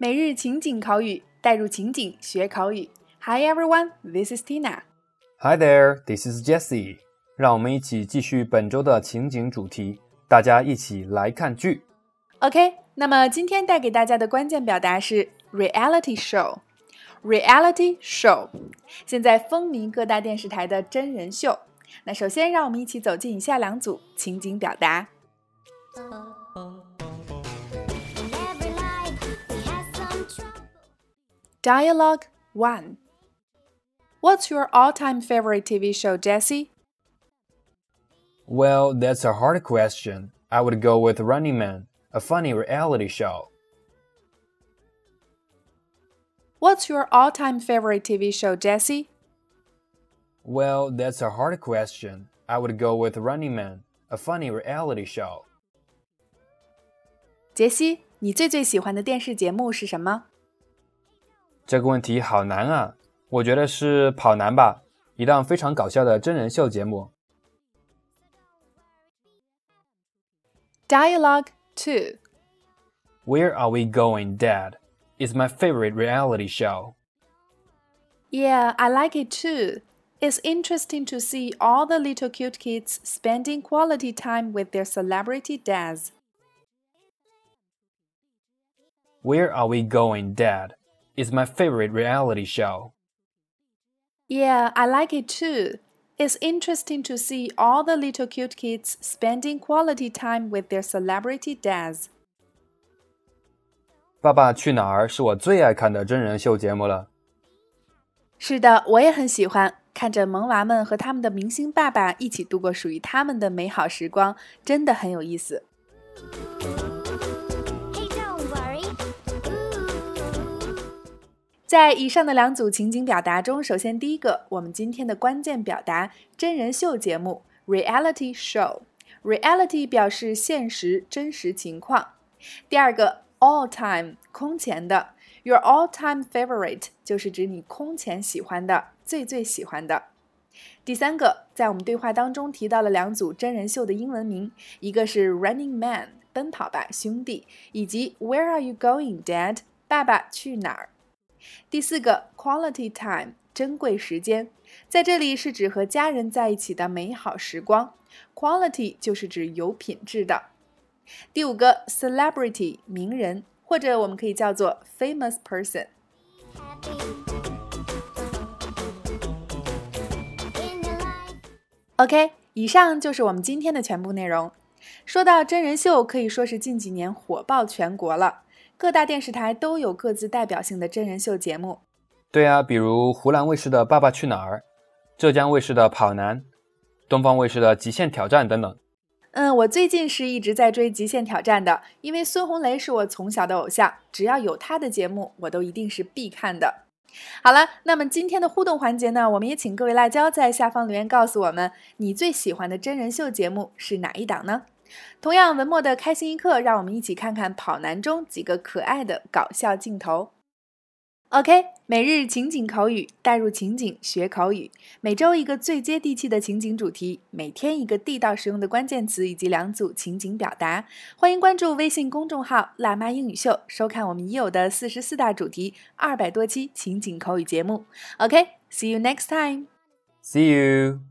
每日情景口语，带入情景学口语。Hi everyone, this is Tina. Hi there, this is Jessie. 让我们一起继续本周的情景主题，大家一起来看剧。OK，那么今天带给大家的关键表达是 reality show。reality show，现在风靡各大电视台的真人秀。那首先，让我们一起走进以下两组情景表达。Dialogue 1 What's your all time favorite TV show, Jesse? Well, that's a hard question. I would go with Running Man, a funny reality show. What's your all time favorite TV show, Jesse? Well, that's a hard question. I would go with Running Man, a funny reality show. 杰西，你最最喜欢的电视节目是什么？ 这个问题好难啊！我觉得是《跑男》吧，一档非常搞笑的真人秀节目。Dialogue two. Where are we going, Dad? Is my favorite reality show. Yeah, I like it too. It's interesting to see all the little cute kids spending quality time with their celebrity dads. Where are we going, Dad? is my favorite reality show. Yeah, I like it too. It's interesting to see all the little cute kids spending quality time with their celebrity dads. 爸爸去哪儿是我最爱看的真人秀节目了。是的，我也很喜欢看着萌娃们和他们的明星爸爸一起度过属于他们的美好时光，真的很有意思。 在以上的两组情景表达中，首先第一个，我们今天的关键表达真人秀节目 （reality show）。reality 表示现实、真实情况。第二个，all time 空前的，your all time favorite 就是指你空前喜欢的、最最喜欢的。第三个，在我们对话当中提到了两组真人秀的英文名，一个是 Running Man 奔跑吧兄弟，以及 Where are you going, Dad？爸爸去哪儿？第四个，quality time，珍贵时间，在这里是指和家人在一起的美好时光。quality 就是指有品质的。第五个，celebrity，名人，或者我们可以叫做 famous person。OK，以上就是我们今天的全部内容。说到真人秀，可以说是近几年火爆全国了。各大电视台都有各自代表性的真人秀节目。对啊，比如湖南卫视的《爸爸去哪儿》，浙江卫视的《跑男》，东方卫视的《极限挑战》等等。嗯，我最近是一直在追《极限挑战》的，因为孙红雷是我从小的偶像，只要有他的节目，我都一定是必看的。好了，那么今天的互动环节呢，我们也请各位辣椒在下方留言告诉我们，你最喜欢的真人秀节目是哪一档呢？同样，文末的开心一刻，让我们一起看看《跑男》中几个可爱的搞笑镜头。OK，每日情景口语，带入情景学口语。每周一个最接地气的情景主题，每天一个地道实用的关键词以及两组情景表达。欢迎关注微信公众号“辣妈英语秀”，收看我们已有的四十四大主题、二百多期情景口语节目。OK，see you next time。See you.